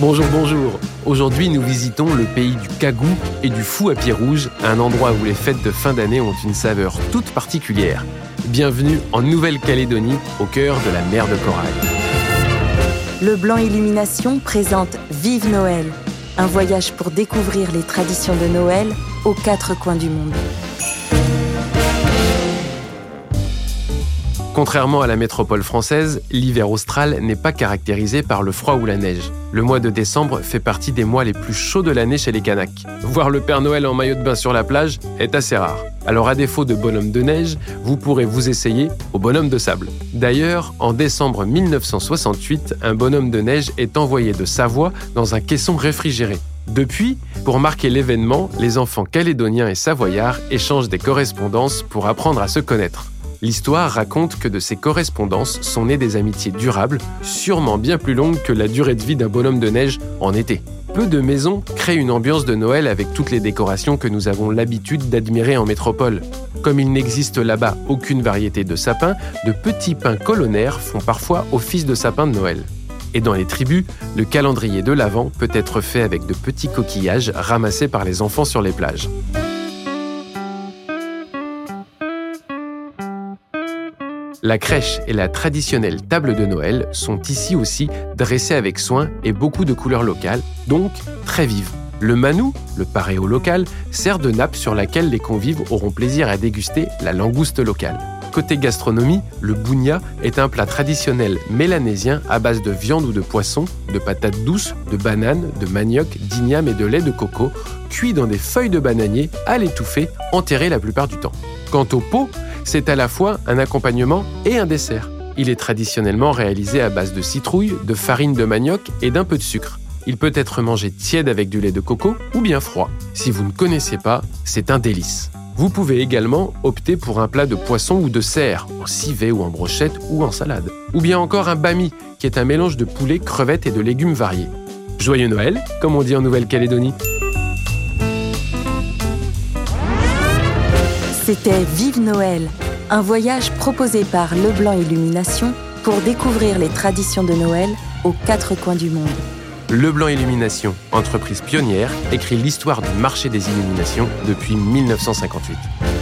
Bonjour, bonjour. Aujourd'hui, nous visitons le pays du cagou et du fou à pied rouge, un endroit où les fêtes de fin d'année ont une saveur toute particulière. Bienvenue en Nouvelle-Calédonie, au cœur de la mer de Corail. Le Blanc Illumination présente Vive Noël, un voyage pour découvrir les traditions de Noël aux quatre coins du monde. Contrairement à la métropole française, l'hiver austral n'est pas caractérisé par le froid ou la neige. Le mois de décembre fait partie des mois les plus chauds de l'année chez les Kanaks. Voir le Père Noël en maillot de bain sur la plage est assez rare. Alors à défaut de bonhomme de neige, vous pourrez vous essayer au bonhomme de sable. D'ailleurs, en décembre 1968, un bonhomme de neige est envoyé de Savoie dans un caisson réfrigéré. Depuis, pour marquer l'événement, les enfants calédoniens et savoyards échangent des correspondances pour apprendre à se connaître. L'histoire raconte que de ces correspondances sont nées des amitiés durables, sûrement bien plus longues que la durée de vie d'un bonhomme de neige en été. Peu de maisons créent une ambiance de Noël avec toutes les décorations que nous avons l'habitude d'admirer en métropole. Comme il n'existe là-bas aucune variété de sapins, de petits pins colonnaires font parfois office de sapin de Noël. Et dans les tribus, le calendrier de l'Avent peut être fait avec de petits coquillages ramassés par les enfants sur les plages. La crèche et la traditionnelle table de Noël sont ici aussi dressées avec soin et beaucoup de couleurs locales, donc très vives. Le manou, le paréo local, sert de nappe sur laquelle les convives auront plaisir à déguster la langouste locale. Côté gastronomie, le bougna est un plat traditionnel mélanésien à base de viande ou de poisson, de patates douces, de bananes, de manioc, d'igname et de lait de coco, cuit dans des feuilles de bananier à l'étouffer, enterré la plupart du temps. Quant au pot, c'est à la fois un accompagnement et un dessert. Il est traditionnellement réalisé à base de citrouille, de farine de manioc et d'un peu de sucre. Il peut être mangé tiède avec du lait de coco ou bien froid. Si vous ne connaissez pas, c'est un délice. Vous pouvez également opter pour un plat de poisson ou de cerf, en civet ou en brochette ou en salade. Ou bien encore un bami, qui est un mélange de poulet, crevettes et de légumes variés. Joyeux Noël, comme on dit en Nouvelle-Calédonie. C'était Vive Noël, un voyage proposé par Leblanc Illumination pour découvrir les traditions de Noël aux quatre coins du monde. Leblanc Illumination, entreprise pionnière, écrit l'histoire du marché des illuminations depuis 1958.